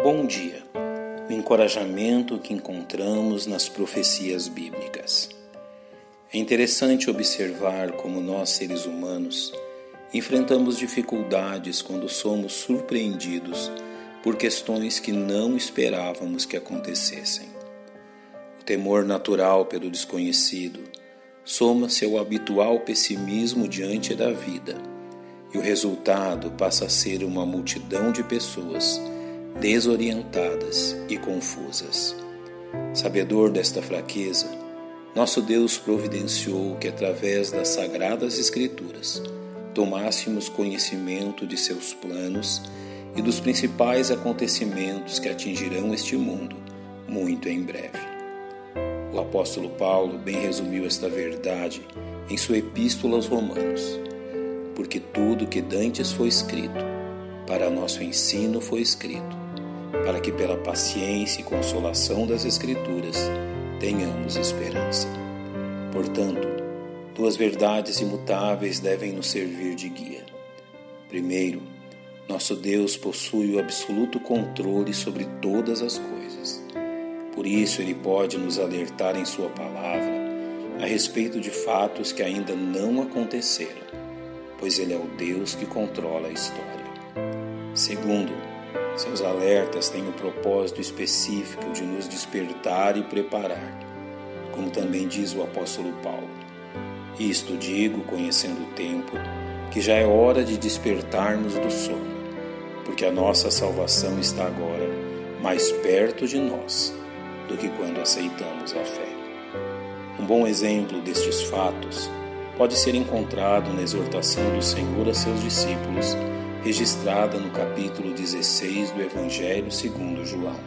Bom dia. O encorajamento que encontramos nas profecias bíblicas. É interessante observar como nós, seres humanos, enfrentamos dificuldades quando somos surpreendidos por questões que não esperávamos que acontecessem. O temor natural pelo desconhecido soma-se ao habitual pessimismo diante da vida, e o resultado passa a ser uma multidão de pessoas desorientadas e confusas. Sabedor desta fraqueza, nosso Deus providenciou que, através das sagradas Escrituras, tomássemos conhecimento de seus planos e dos principais acontecimentos que atingirão este mundo muito em breve. O apóstolo Paulo bem resumiu esta verdade em sua epístola aos Romanos. Porque tudo que dantes foi escrito, para nosso ensino foi escrito, para que pela paciência e consolação das Escrituras tenhamos esperança. Portanto, duas verdades imutáveis devem nos servir de guia. Primeiro, nosso Deus possui o absoluto controle sobre todas as coisas. Por isso, Ele pode nos alertar em Sua palavra a respeito de fatos que ainda não aconteceram, pois Ele é o Deus que controla a história. Segundo, seus alertas têm o propósito específico de nos despertar e preparar, como também diz o apóstolo Paulo. Isto digo, conhecendo o tempo, que já é hora de despertarmos do sono, porque a nossa salvação está agora mais perto de nós do que quando aceitamos a fé. Um bom exemplo destes fatos pode ser encontrado na exortação do Senhor a seus discípulos registrada no capítulo 16 do Evangelho segundo João.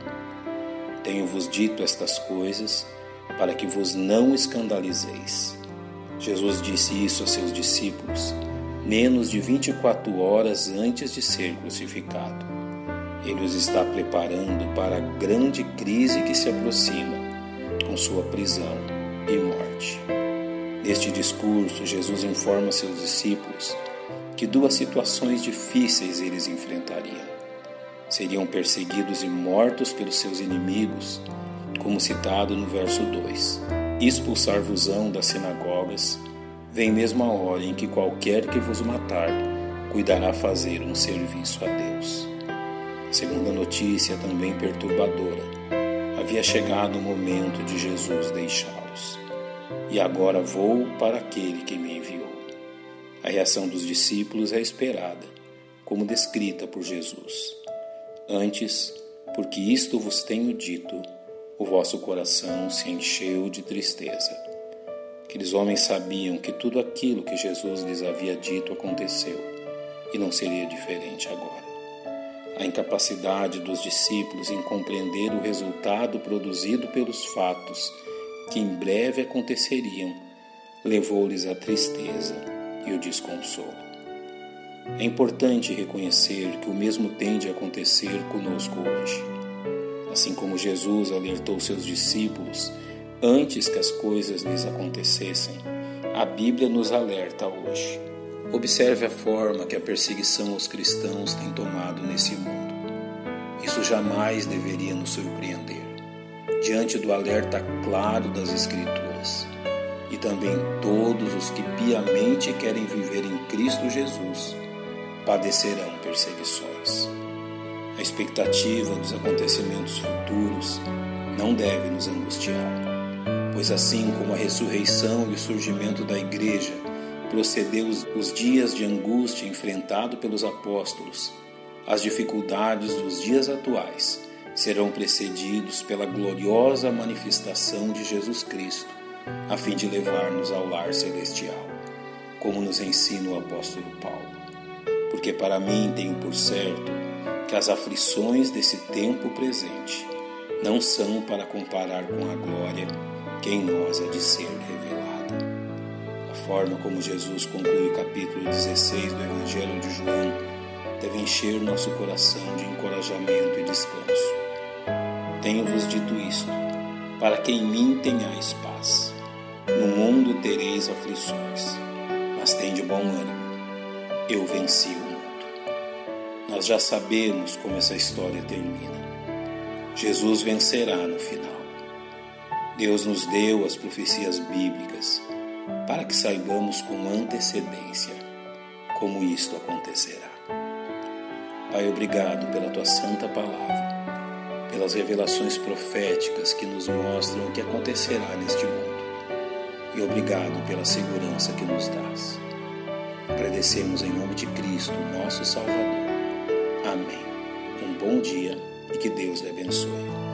Tenho-vos dito estas coisas para que vos não escandalizeis. Jesus disse isso a seus discípulos menos de 24 horas antes de ser crucificado. Ele os está preparando para a grande crise que se aproxima com sua prisão e morte. Neste discurso, Jesus informa seus discípulos que duas situações difíceis eles enfrentariam. Seriam perseguidos e mortos pelos seus inimigos, como citado no verso 2. Expulsar-vos-ão das sinagogas, vem mesmo a hora em que qualquer que vos matar cuidará fazer um serviço a Deus. Segunda notícia, também perturbadora, havia chegado o momento de Jesus deixá-los. E agora vou para aquele que me enviou. A reação dos discípulos é esperada, como descrita por Jesus. Antes, porque isto vos tenho dito, o vosso coração se encheu de tristeza. Aqueles homens sabiam que tudo aquilo que Jesus lhes havia dito aconteceu, e não seria diferente agora. A incapacidade dos discípulos em compreender o resultado produzido pelos fatos que em breve aconteceriam levou-lhes à tristeza e o desconsolo. É importante reconhecer que o mesmo tende a acontecer conosco hoje. Assim como Jesus alertou seus discípulos antes que as coisas lhes acontecessem, a Bíblia nos alerta hoje. Observe a forma que a perseguição aos cristãos tem tomado nesse mundo. Isso jamais deveria nos surpreender, diante do alerta claro das Escrituras também todos os que piamente querem viver em Cristo Jesus padecerão perseguições. A expectativa dos acontecimentos futuros não deve nos angustiar, pois assim como a ressurreição e o surgimento da Igreja procedeu os dias de angústia enfrentado pelos apóstolos, as dificuldades dos dias atuais serão precedidos pela gloriosa manifestação de Jesus Cristo a fim de levar-nos ao lar celestial, como nos ensina o apóstolo Paulo. Porque para mim tenho por certo que as aflições desse tempo presente não são para comparar com a glória que em nós há de ser revelada. A forma como Jesus conclui o capítulo 16 do Evangelho de João deve encher nosso coração de encorajamento e descanso. Tenho-vos dito isto, para que em mim tenhais paz. No mundo tereis aflições, mas tende bom ânimo. Eu venci o mundo. Nós já sabemos como essa história termina. Jesus vencerá no final. Deus nos deu as profecias bíblicas para que saibamos com antecedência como isto acontecerá. Pai, obrigado pela tua santa palavra, pelas revelações proféticas que nos mostram o que acontecerá neste mundo. E obrigado pela segurança que nos dás. Agradecemos em nome de Cristo, nosso Salvador. Amém. Um bom dia e que Deus lhe abençoe.